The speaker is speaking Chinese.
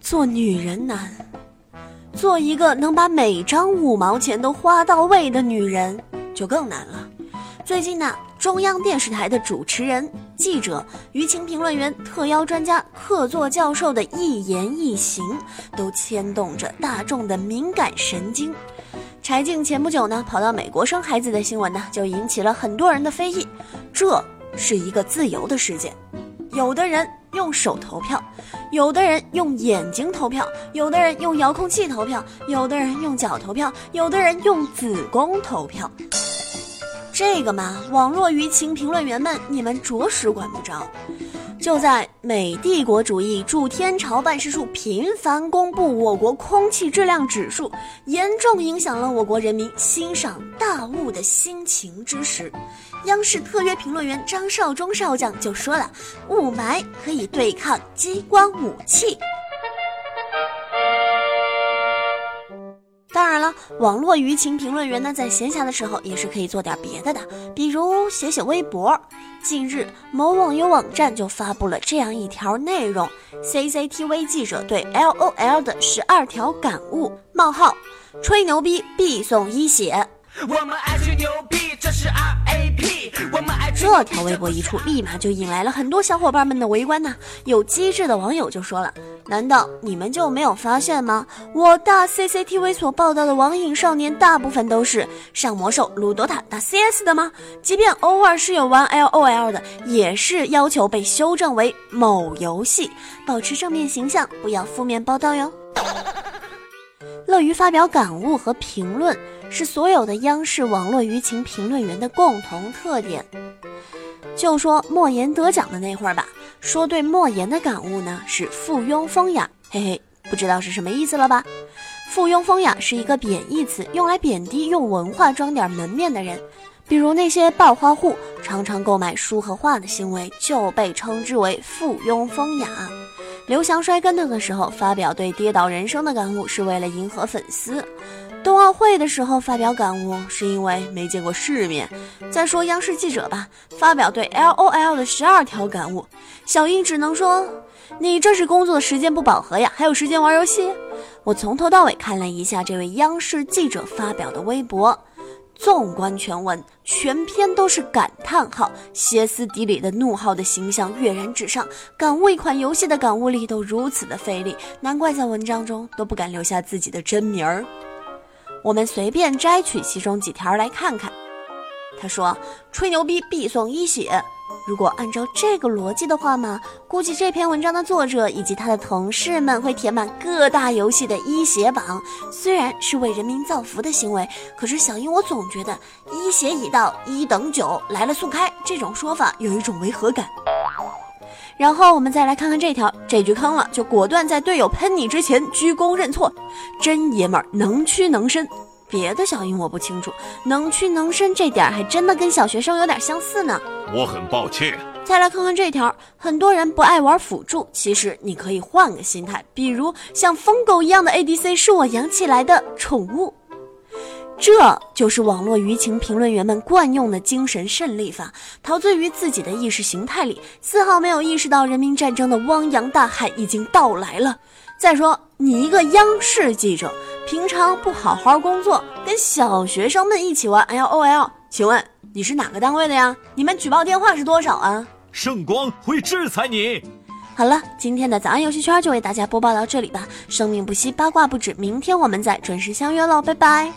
做女人难，做一个能把每张五毛钱都花到位的女人就更难了。最近呢，中央电视台的主持人、记者、舆情评论员、特邀专家、客座教授的一言一行，都牵动着大众的敏感神经。柴静前不久呢，跑到美国生孩子的新闻呢，就引起了很多人的非议。这是一个自由的世界，有的人用手投票，有的人用眼睛投票，有的人用遥控器投票，有的人用脚投票，有的人用子宫投票。这个嘛，网络舆情评论员们，你们着实管不着。就在美帝国主义驻天朝办事处频繁公布我国空气质量指数，严重影响了我国人民欣赏大雾的心情之时，央视特约评论员张绍忠少将就说了：“雾霾可以对抗激光武器。”当然了，网络舆情评论员呢，在闲暇的时候也是可以做点别的的，比如写写微博。近日，某网游网站就发布了这样一条内容：CCTV 记者对 LOL 的十二条感悟：冒号，吹牛逼必送一血。我们爱吹牛逼，这条微博一出，立马就引来了很多小伙伴们的围观呐。有机智的网友就说了：“难道你们就没有发现吗？我大 CCTV 所报道的网瘾少年，大部分都是上魔兽、撸 DOTA、打 CS 的吗？即便偶尔是有玩 LOL 的，也是要求被修正为某游戏，保持正面形象，不要负面报道哟。”乐于发表感悟和评论。是所有的央视网络舆情评论员的共同特点。就说莫言得奖的那会儿吧，说对莫言的感悟呢是附庸风雅，嘿嘿，不知道是什么意思了吧？附庸风雅是一个贬义词，用来贬低用文化装点门面的人，比如那些暴花户常常购买书和画的行为就被称之为附庸风雅。刘翔摔跟头的时候发表对跌倒人生的感悟，是为了迎合粉丝。冬奥会的时候发表感悟，是因为没见过世面。再说央视记者吧，发表对 LOL 的十二条感悟，小英只能说：“你这是工作的时间不饱和呀，还有时间玩游戏？”我从头到尾看了一下这位央视记者发表的微博，纵观全文，全篇都是感叹号，歇斯底里的怒号的形象跃然纸上。感悟一款游戏的感悟力都如此的费力，难怪在文章中都不敢留下自己的真名儿。我们随便摘取其中几条来看看。他说：“吹牛逼必送一血。”如果按照这个逻辑的话嘛，估计这篇文章的作者以及他的同事们会填满各大游戏的一血榜。虽然是为人民造福的行为，可是小英我总觉得“一血已到，一等九来了速开”这种说法有一种违和感。然后我们再来看看这条，这局坑了就果断在队友喷你之前鞠躬认错，真爷们儿能屈能伸。别的小英我不清楚，能屈能伸这点还真的跟小学生有点相似呢。我很抱歉。再来看看这条，很多人不爱玩辅助，其实你可以换个心态，比如像疯狗一样的 ADC 是我养起来的宠物。这就是网络舆情评论员们惯用的精神胜利法，陶醉于自己的意识形态里，丝毫没有意识到人民战争的汪洋大海已经到来了。再说，你一个央视记者，平常不好好工作，跟小学生们一起玩 L O L，请问你是哪个单位的呀？你们举报电话是多少啊？圣光会制裁你。好了，今天的早安游戏圈就为大家播报到这里吧。生命不息，八卦不止，明天我们再准时相约喽，拜拜。